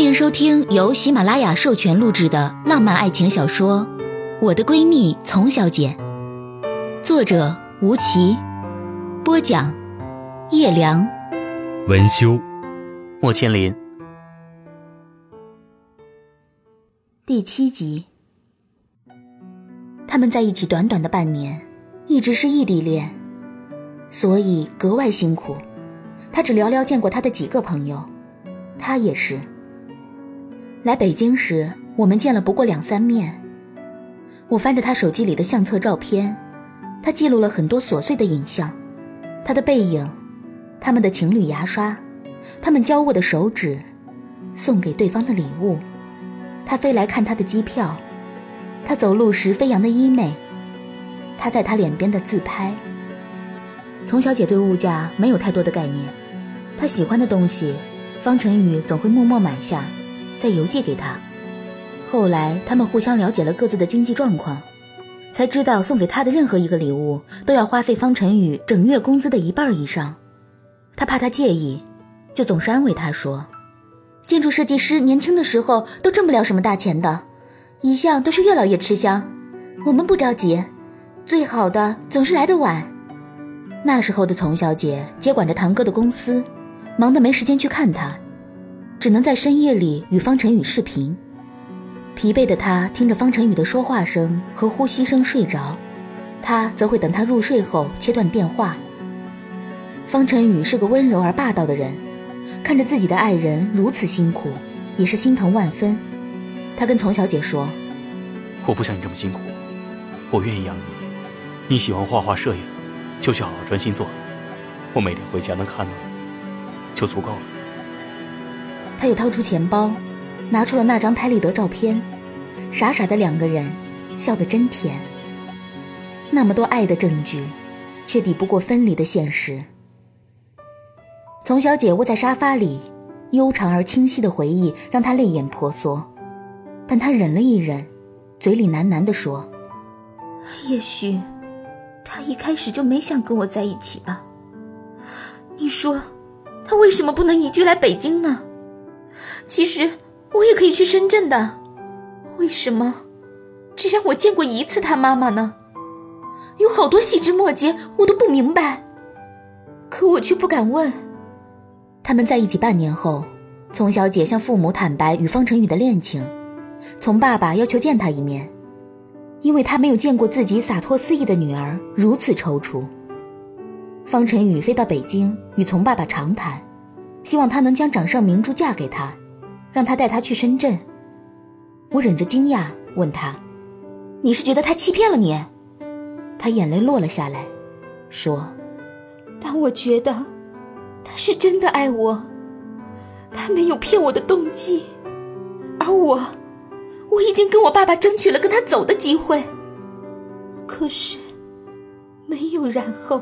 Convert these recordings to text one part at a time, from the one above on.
欢迎收听由喜马拉雅授权录制的浪漫爱情小说《我的闺蜜丛小姐》，作者吴奇，播讲叶良，文修，莫千林。第七集，他们在一起短短的半年，一直是异地恋，所以格外辛苦。他只寥寥见过他的几个朋友，他也是。来北京时，我们见了不过两三面。我翻着他手机里的相册照片，他记录了很多琐碎的影像，他的背影，他们的情侣牙刷，他们交握的手指，送给对方的礼物，他飞来看他的机票，他走路时飞扬的衣袂，他在他脸边的自拍。从小姐对物价没有太多的概念，她喜欢的东西，方晨宇总会默默买下。再邮寄给他。后来，他们互相了解了各自的经济状况，才知道送给他的任何一个礼物都要花费方晨宇整月工资的一半以上。他怕他介意，就总是安慰他说：“建筑设计师年轻的时候都挣不了什么大钱的，一向都是越老越吃香。我们不着急，最好的总是来得晚。”那时候的丛小姐接管着堂哥的公司，忙得没时间去看他。只能在深夜里与方晨宇视频，疲惫的他听着方晨宇的说话声和呼吸声睡着，他则会等他入睡后切断电话。方晨宇是个温柔而霸道的人，看着自己的爱人如此辛苦，也是心疼万分。他跟丛小姐说：“我不想你这么辛苦，我愿意养你。你喜欢画画摄影，就去好好专心做。我每天回家能看到你，就足够了。”他又掏出钱包，拿出了那张拍立得照片，傻傻的两个人，笑得真甜。那么多爱的证据，却抵不过分离的现实。从小姐窝在沙发里，悠长而清晰的回忆让她泪眼婆娑，但她忍了一忍，嘴里喃喃地说：“也许，他一开始就没想跟我在一起吧。你说，他为什么不能移居来北京呢？”其实我也可以去深圳的，为什么只让我见过一次他妈妈呢？有好多细枝末节我都不明白，可我却不敢问。他们在一起半年后，丛小姐向父母坦白与方晨宇的恋情，从爸爸要求见他一面，因为他没有见过自己洒脱肆意的女儿如此踌躇。方晨宇飞到北京与从爸爸长谈，希望他能将掌上明珠嫁给他。让他带他去深圳。我忍着惊讶问他：“你是觉得他欺骗了你？”他眼泪落了下来，说：“但我觉得他是真的爱我，他没有骗我的动机，而我，我已经跟我爸爸争取了跟他走的机会。可是，没有然后，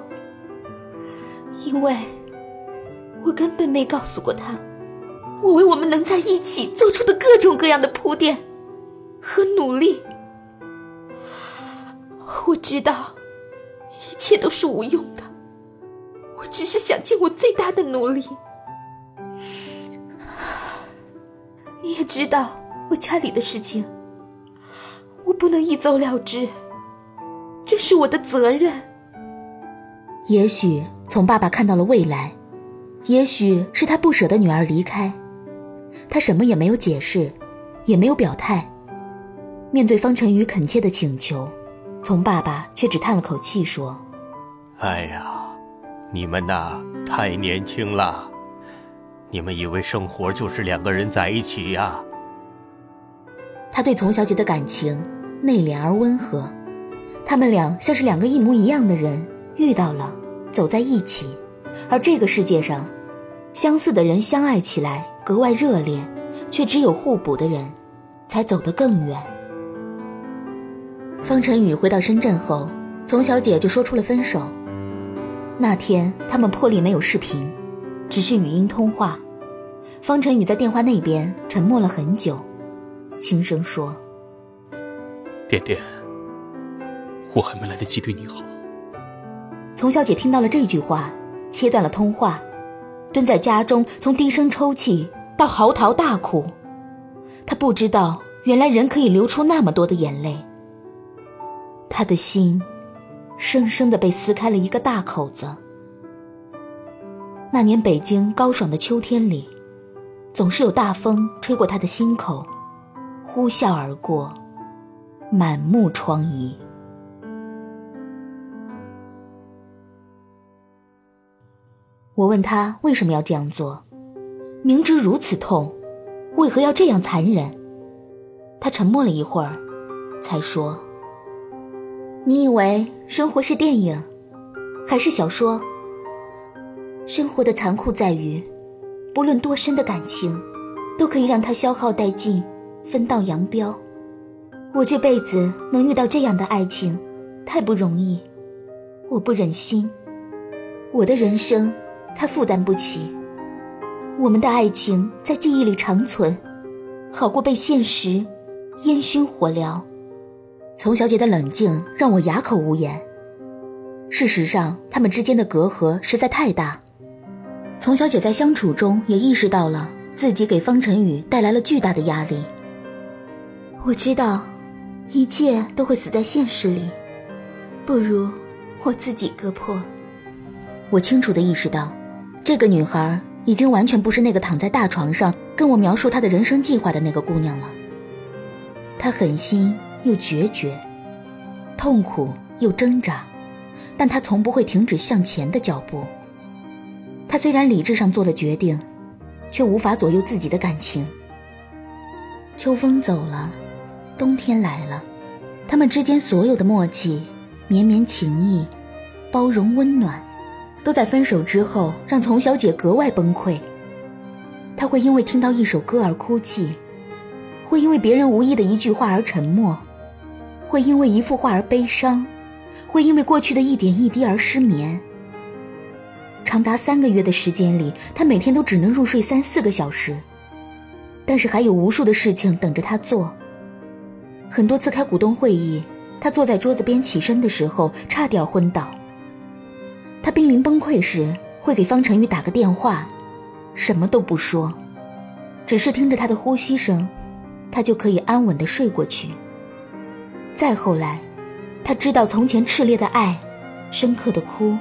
因为我根本没告诉过他。”我为我们能在一起做出的各种各样的铺垫和努力，我知道一切都是无用的。我只是想尽我最大的努力。你也知道我家里的事情，我不能一走了之，这是我的责任。也许从爸爸看到了未来，也许是他不舍得女儿离开。他什么也没有解释，也没有表态。面对方晨宇恳切的请求，从爸爸却只叹了口气说：“哎呀，你们呐太年轻了，你们以为生活就是两个人在一起呀？”他对丛小姐的感情内敛而温和，他们俩像是两个一模一样的人遇到了，走在一起，而这个世界上，相似的人相爱起来。格外热烈，却只有互补的人，才走得更远。方晨宇回到深圳后，丛小姐就说出了分手。那天他们破例没有视频，只是语音通话。方晨宇在电话那边沉默了很久，轻声说：“点点，我还没来得及对你好。”丛小姐听到了这句话，切断了通话，蹲在家中，从低声抽泣。到嚎啕大哭，他不知道，原来人可以流出那么多的眼泪。他的心，生生的被撕开了一个大口子。那年北京高爽的秋天里，总是有大风吹过他的心口，呼啸而过，满目疮痍。我问他为什么要这样做，明知如此痛，为何要这样残忍？他沉默了一会儿，才说：“你以为生活是电影，还是小说？生活的残酷在于，不论多深的感情，都可以让它消耗殆尽，分道扬镳。我这辈子能遇到这样的爱情，太不容易，我不忍心。我的人生。”他负担不起，我们的爱情在记忆里长存，好过被现实烟熏火燎。丛小姐的冷静让我哑口无言。事实上，他们之间的隔阂实在太大。丛小姐在相处中也意识到了自己给方晨宇带来了巨大的压力。我知道，一切都会死在现实里，不如我自己割破。我清楚地意识到。这个女孩已经完全不是那个躺在大床上跟我描述她的人生计划的那个姑娘了。她狠心又决绝，痛苦又挣扎，但她从不会停止向前的脚步。她虽然理智上做了决定，却无法左右自己的感情。秋风走了，冬天来了，他们之间所有的默契、绵绵情谊、包容温暖。都在分手之后让丛小姐格外崩溃。她会因为听到一首歌而哭泣，会因为别人无意的一句话而沉默，会因为一幅画而悲伤，会因为过去的一点一滴而失眠。长达三个月的时间里，她每天都只能入睡三四个小时，但是还有无数的事情等着她做。很多次开股东会议，她坐在桌子边起身的时候，差点昏倒。他濒临崩溃时，会给方辰宇打个电话，什么都不说，只是听着他的呼吸声，他就可以安稳的睡过去。再后来，他知道从前炽烈的爱，深刻的哭，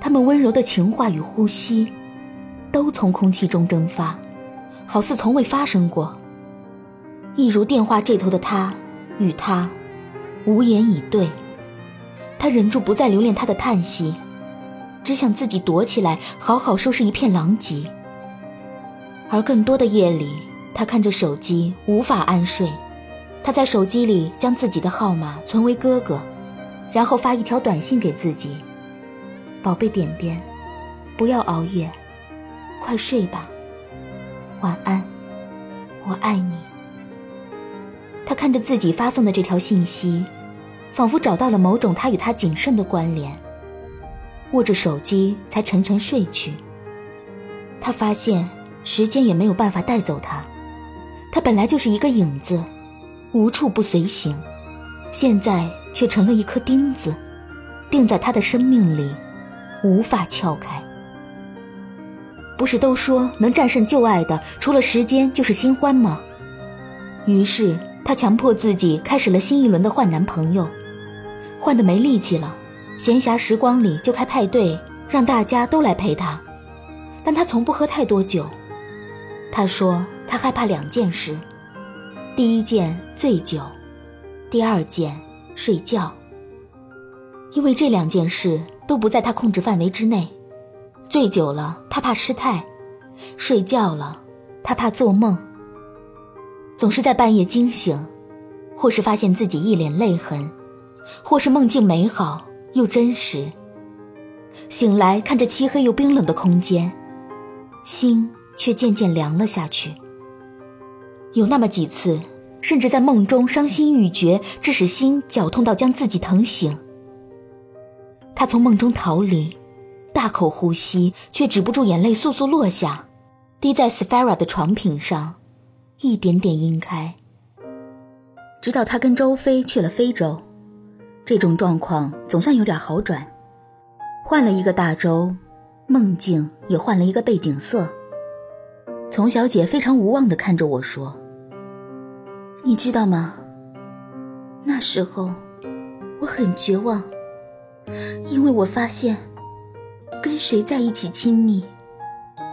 他们温柔的情话与呼吸，都从空气中蒸发，好似从未发生过。一如电话这头的他与他，无言以对。他忍住不再留恋他的叹息。只想自己躲起来，好好收拾一片狼藉。而更多的夜里，他看着手机无法安睡。他在手机里将自己的号码存为哥哥，然后发一条短信给自己：“宝贝点点，不要熬夜，快睡吧，晚安，我爱你。”他看着自己发送的这条信息，仿佛找到了某种他与他仅剩的关联。握着手机，才沉沉睡去。他发现时间也没有办法带走他，他本来就是一个影子，无处不随行，现在却成了一颗钉子，钉在他的生命里，无法撬开。不是都说能战胜旧爱的，除了时间就是新欢吗？于是他强迫自己开始了新一轮的换男朋友，换的没力气了。闲暇时光里就开派对，让大家都来陪他，但他从不喝太多酒。他说他害怕两件事：第一件醉酒，第二件睡觉。因为这两件事都不在他控制范围之内。醉酒了，他怕失态；睡觉了，他怕做梦。总是在半夜惊醒，或是发现自己一脸泪痕，或是梦境美好。又真实。醒来看着漆黑又冰冷的空间，心却渐渐凉了下去。有那么几次，甚至在梦中伤心欲绝，致使心绞痛到将自己疼醒。他从梦中逃离，大口呼吸，却止不住眼泪簌簌落下，滴在 Sphera 的床品上，一点点晕开。直到他跟周飞去了非洲。这种状况总算有点好转，换了一个大洲，梦境也换了一个背景色。丛小姐非常无望地看着我说：“你知道吗？那时候我很绝望，因为我发现跟谁在一起亲密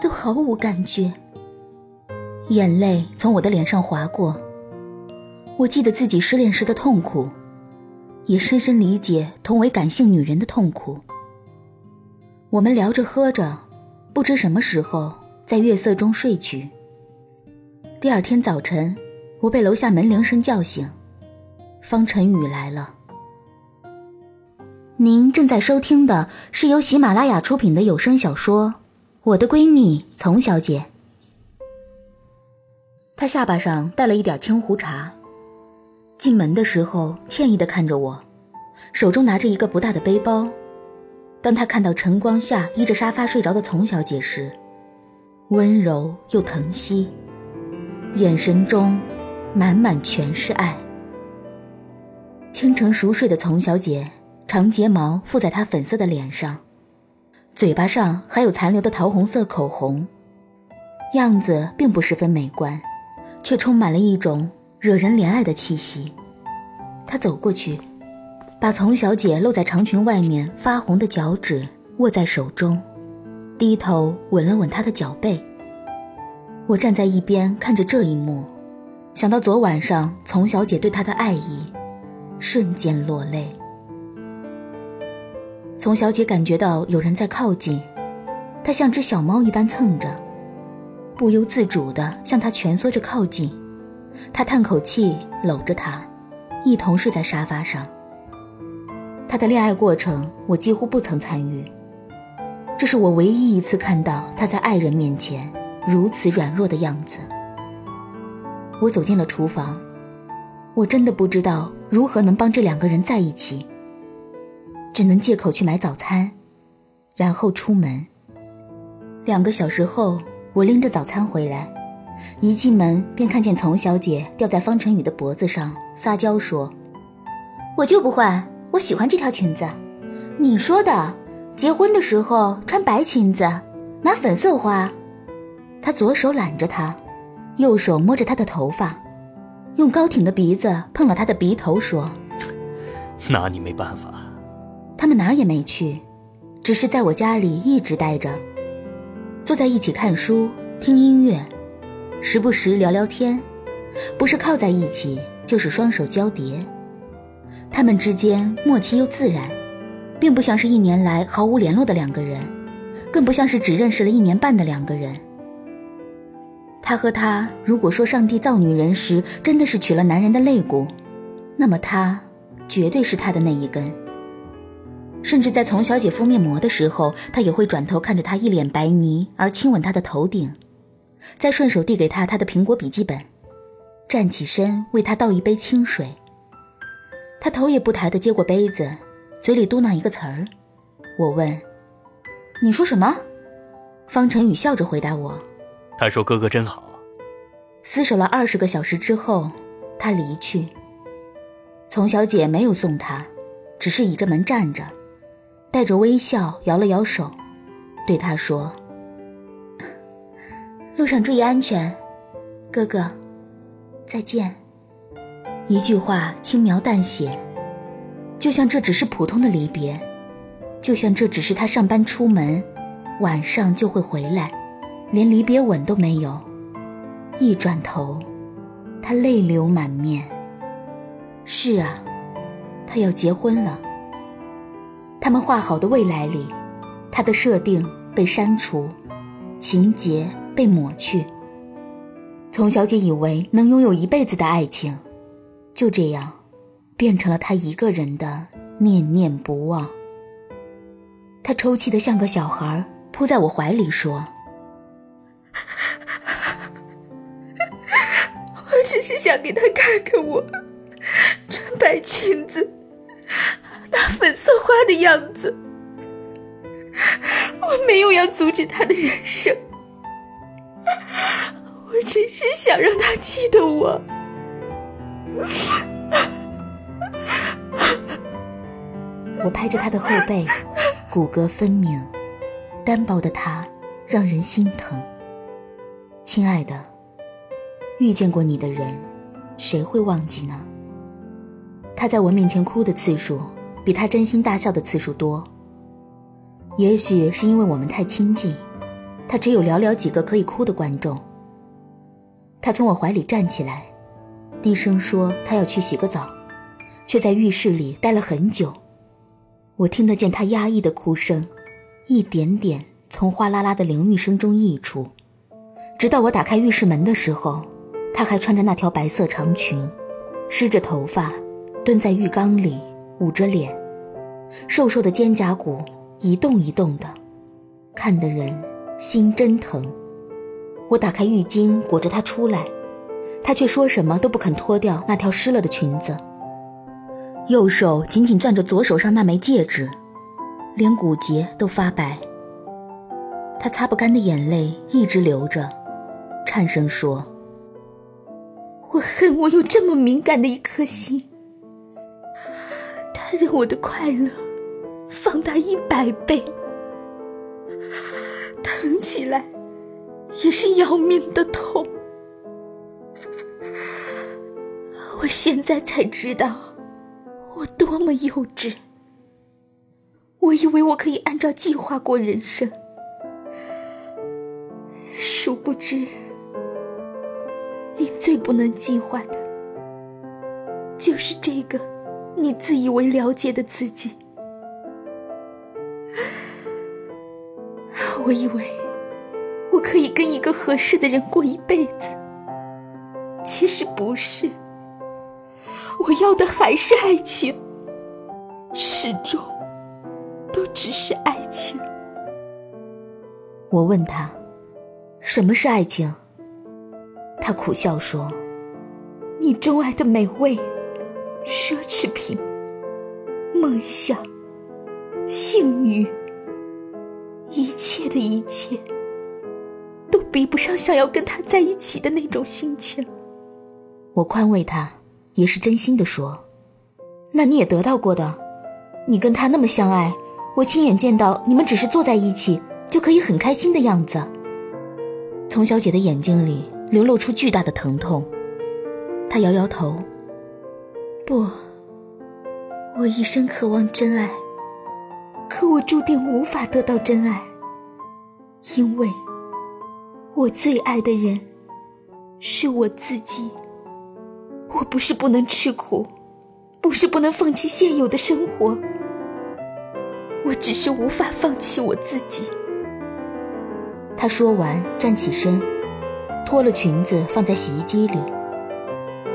都毫无感觉。眼泪从我的脸上划过，我记得自己失恋时的痛苦，也深深理解同为感性女人的痛苦。我们聊着喝着，不知什么时候在月色中睡去。第二天早晨。我被楼下门铃声叫醒，方晨宇来了。您正在收听的是由喜马拉雅出品的有声小说《我的闺蜜丛小姐》。她下巴上带了一点青胡茬，进门的时候歉意的看着我，手中拿着一个不大的背包。当他看到晨光下依着沙发睡着的丛小姐时，温柔又疼惜，眼神中。满满全是爱。清晨熟睡的丛小姐，长睫毛附在她粉色的脸上，嘴巴上还有残留的桃红色口红，样子并不十分美观，却充满了一种惹人怜爱的气息。他走过去，把丛小姐露在长裙外面发红的脚趾握在手中，低头吻了吻她的脚背。我站在一边看着这一幕。想到昨晚上丛小姐对他的爱意，瞬间落泪。丛小姐感觉到有人在靠近，她像只小猫一般蹭着，不由自主地向他蜷缩着靠近。他叹口气，搂着她，一同睡在沙发上。他的恋爱过程，我几乎不曾参与，这是我唯一一次看到他在爱人面前如此软弱的样子。我走进了厨房，我真的不知道如何能帮这两个人在一起，只能借口去买早餐，然后出门。两个小时后，我拎着早餐回来，一进门便看见丛小姐吊在方晨宇的脖子上撒娇说：“我就不换，我喜欢这条裙子。你说的，结婚的时候穿白裙子，拿粉色花。”他左手揽着她。右手摸着她的头发，用高挺的鼻子碰了她的鼻头，说：“拿你没办法。”他们哪儿也没去，只是在我家里一直待着，坐在一起看书、听音乐，时不时聊聊天，不是靠在一起，就是双手交叠。他们之间默契又自然，并不像是一年来毫无联络的两个人，更不像是只认识了一年半的两个人。他和他，如果说上帝造女人时真的是取了男人的肋骨，那么他绝对是他的那一根。甚至在丛小姐敷面膜的时候，他也会转头看着她一脸白泥，而亲吻她的头顶，再顺手递给他他的苹果笔记本，站起身为他倒一杯清水。他头也不抬地接过杯子，嘴里嘟囔一个词儿。我问：“你说什么？”方晨宇笑着回答我。他说：“哥哥真好。”厮守了二十个小时之后，他离去。丛小姐没有送他，只是倚着门站着，带着微笑摇了摇手，对他说：“路上注意安全，哥哥，再见。”一句话轻描淡写，就像这只是普通的离别，就像这只是他上班出门，晚上就会回来。连离别吻都没有，一转头，他泪流满面。是啊，他要结婚了。他们画好的未来里，他的设定被删除，情节被抹去。从小姐以为能拥有一辈子的爱情，就这样，变成了她一个人的念念不忘。他抽泣的像个小孩，扑在我怀里说。我只是想给他看看我穿白裙子、拿粉色花的样子。我没有要阻止他的人生，我只是想让他记得我。我拍着他的后背，骨骼分明，单薄的他让人心疼。亲爱的。遇见过你的人，谁会忘记呢？他在我面前哭的次数，比他真心大笑的次数多。也许是因为我们太亲近，他只有寥寥几个可以哭的观众。他从我怀里站起来，低声说他要去洗个澡，却在浴室里待了很久。我听得见他压抑的哭声，一点点从哗啦啦的淋浴声中溢出，直到我打开浴室门的时候。他还穿着那条白色长裙，湿着头发，蹲在浴缸里，捂着脸，瘦瘦的肩胛骨一动一动的，看得人心真疼。我打开浴巾裹着她出来，她却说什么都不肯脱掉那条湿了的裙子，右手紧紧攥着左手上那枚戒指，连骨节都发白。她擦不干的眼泪一直流着，颤声说。我恨我有这么敏感的一颗心，它让我的快乐放大一百倍，疼起来也是要命的痛。我现在才知道我多么幼稚。我以为我可以按照计划过人生，殊不知。你最不能计划的，就是这个你自以为了解的自己。我以为我可以跟一个合适的人过一辈子，其实不是。我要的还是爱情，始终都只是爱情。我问他，什么是爱情？他苦笑说：“你钟爱的美味、奢侈品、梦想、性欲，一切的一切，都比不上想要跟他在一起的那种心情。”我宽慰他，也是真心的说：“那你也得到过的，你跟他那么相爱，我亲眼见到你们只是坐在一起就可以很开心的样子。”丛小姐的眼睛里。流露出巨大的疼痛，她摇摇头。不，我一生渴望真爱，可我注定无法得到真爱，因为我最爱的人是我自己。我不是不能吃苦，不是不能放弃现有的生活，我只是无法放弃我自己。他说完，站起身。脱了裙子放在洗衣机里，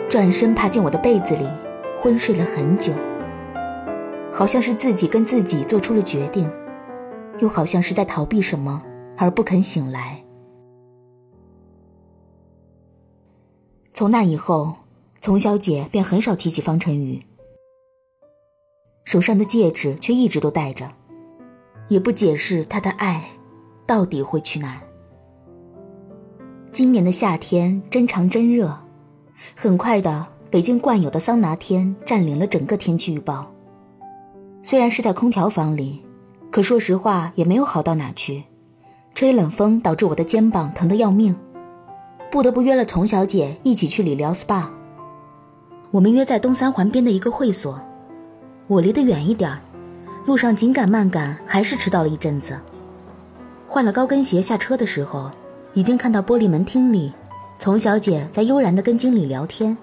转身爬进我的被子里，昏睡了很久。好像是自己跟自己做出了决定，又好像是在逃避什么而不肯醒来。从那以后，丛小姐便很少提起方晨宇，手上的戒指却一直都戴着，也不解释她的爱到底会去哪儿。今年的夏天真长真热，很快的，北京惯有的桑拿天占领了整个天气预报。虽然是在空调房里，可说实话也没有好到哪去。吹冷风导致我的肩膀疼得要命，不得不约了丛小姐一起去理疗 SPA。我们约在东三环边的一个会所，我离得远一点路上紧赶慢赶，还是迟到了一阵子。换了高跟鞋下车的时候。已经看到玻璃门厅里，丛小姐在悠然地跟经理聊天。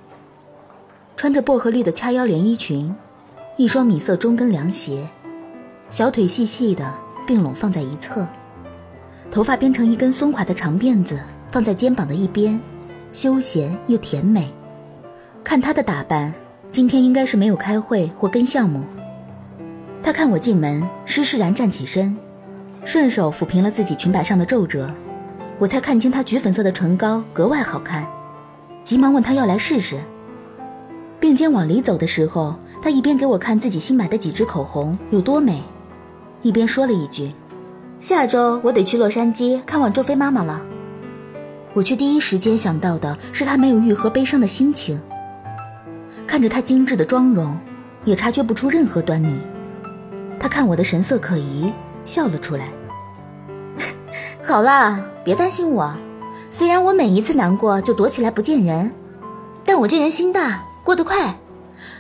穿着薄荷绿的掐腰连衣裙，一双米色中跟凉鞋，小腿细细的并拢放在一侧，头发编成一根松垮的长辫子放在肩膀的一边，休闲又甜美。看她的打扮，今天应该是没有开会或跟项目。她看我进门，施施然站起身，顺手抚平了自己裙摆上的皱褶。我才看清她橘粉色的唇膏格外好看，急忙问她要来试试。并肩往里走的时候，他一边给我看自己新买的几支口红有多美，一边说了一句：“下周我得去洛杉矶看望周飞妈妈了。”我却第一时间想到的是他没有愈合悲伤的心情。看着他精致的妆容，也察觉不出任何端倪。他看我的神色可疑，笑了出来。好啦。别担心我，虽然我每一次难过就躲起来不见人，但我这人心大，过得快，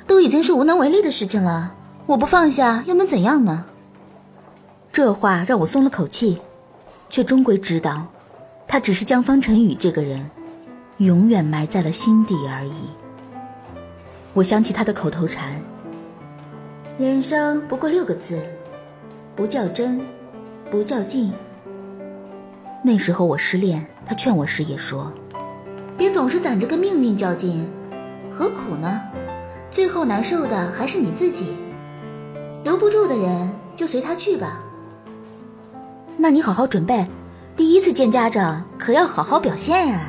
都已经是无能为力的事情了。我不放下又能怎样呢？这话让我松了口气，却终归知道，他只是将方晨宇这个人，永远埋在了心底而已。我想起他的口头禅：“人生不过六个字，不较真，不较劲。”那时候我失恋，他劝我时也说：“别总是攒着跟命运较劲，何苦呢？最后难受的还是你自己。留不住的人就随他去吧。那你好好准备，第一次见家长可要好好表现呀。”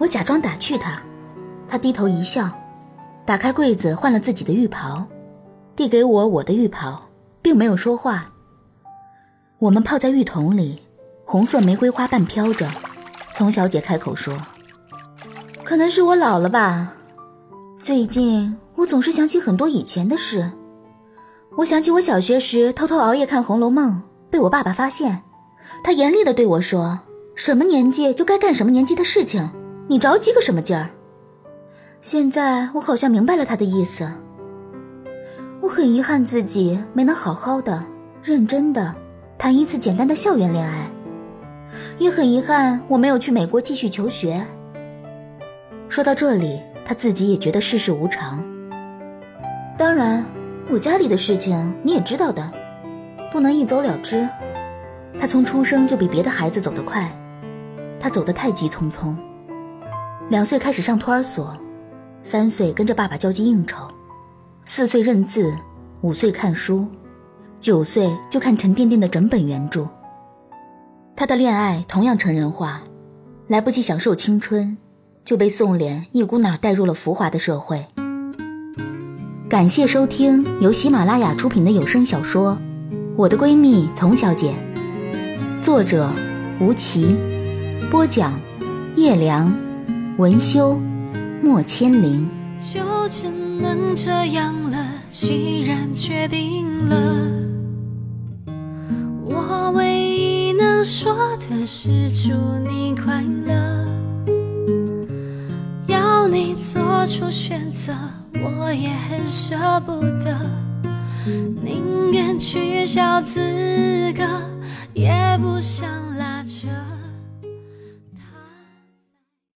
我假装打趣他，他低头一笑，打开柜子换了自己的浴袍，递给我我的浴袍，并没有说话。我们泡在浴桶里。红色玫瑰花瓣飘着，丛小姐开口说：“可能是我老了吧，最近我总是想起很多以前的事。我想起我小学时偷偷熬夜看《红楼梦》，被我爸爸发现，他严厉的对我说：‘什么年纪就该干什么年纪的事情，你着急个什么劲儿？’现在我好像明白了他的意思。我很遗憾自己没能好好的、认真的谈一次简单的校园恋爱。”也很遗憾，我没有去美国继续求学。说到这里，他自己也觉得世事无常。当然，我家里的事情你也知道的，不能一走了之。他从出生就比别的孩子走得快，他走得太急匆匆。两岁开始上托儿所，三岁跟着爸爸交际应酬，四岁认字，五岁看书，九岁就看沉甸甸的整本原著。他的恋爱同样成人化，来不及享受青春，就被宋濂一股脑带入了浮华的社会。感谢收听由喜马拉雅出品的有声小说《我的闺蜜丛小姐》，作者吴奇，播讲叶良，文修莫千灵。就只能这样了，既然决定了，我唯一。能说的是祝你快乐，做出选择，我也很舍不得，宁愿取消资格，也不想。